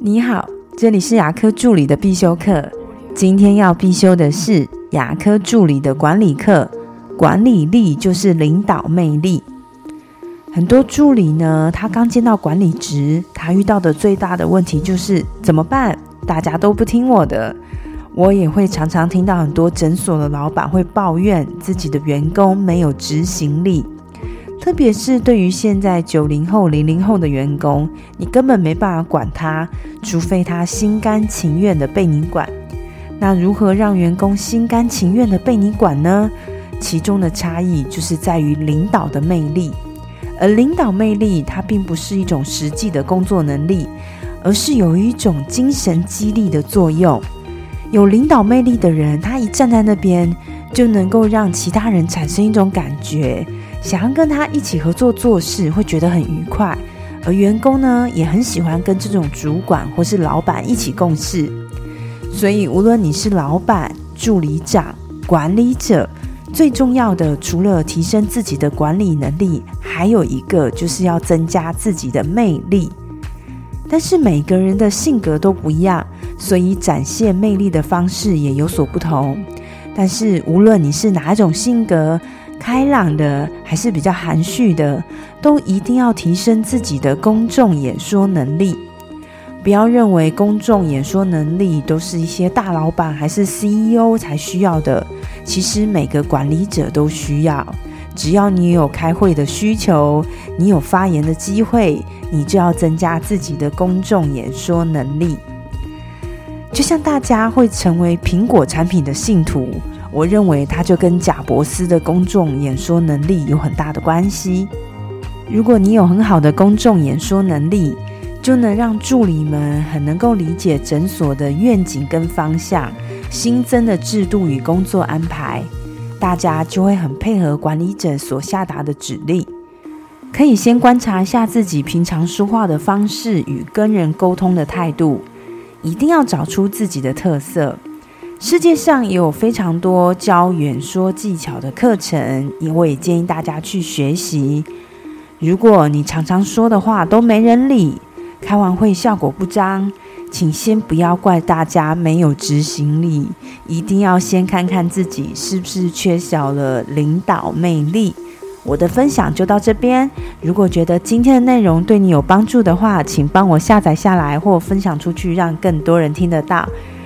你好，这里是牙科助理的必修课。今天要必修的是牙科助理的管理课。管理力就是领导魅力。很多助理呢，他刚见到管理职，他遇到的最大的问题就是怎么办？大家都不听我的。我也会常常听到很多诊所的老板会抱怨自己的员工没有执行力。特别是对于现在九零后、零零后的员工，你根本没办法管他，除非他心甘情愿的被你管。那如何让员工心甘情愿的被你管呢？其中的差异就是在于领导的魅力。而领导魅力，它并不是一种实际的工作能力，而是有一种精神激励的作用。有领导魅力的人，他一站在那边，就能够让其他人产生一种感觉。想要跟他一起合作做事，会觉得很愉快，而员工呢，也很喜欢跟这种主管或是老板一起共事。所以，无论你是老板、助理长、管理者，最重要的除了提升自己的管理能力，还有一个就是要增加自己的魅力。但是每个人的性格都不一样，所以展现魅力的方式也有所不同。但是，无论你是哪一种性格，开朗的还是比较含蓄的，都一定要提升自己的公众演说能力。不要认为公众演说能力都是一些大老板还是 CEO 才需要的，其实每个管理者都需要。只要你有开会的需求，你有发言的机会，你就要增加自己的公众演说能力。就像大家会成为苹果产品的信徒。我认为他就跟贾伯斯的公众演说能力有很大的关系。如果你有很好的公众演说能力，就能让助理们很能够理解诊所的愿景跟方向、新增的制度与工作安排，大家就会很配合管理者所下达的指令。可以先观察一下自己平常说话的方式与跟人沟通的态度，一定要找出自己的特色。世界上也有非常多教演说技巧的课程，我也建议大家去学习。如果你常常说的话都没人理，开完会效果不彰，请先不要怪大家没有执行力，一定要先看看自己是不是缺少了领导魅力。我的分享就到这边，如果觉得今天的内容对你有帮助的话，请帮我下载下来或分享出去，让更多人听得到。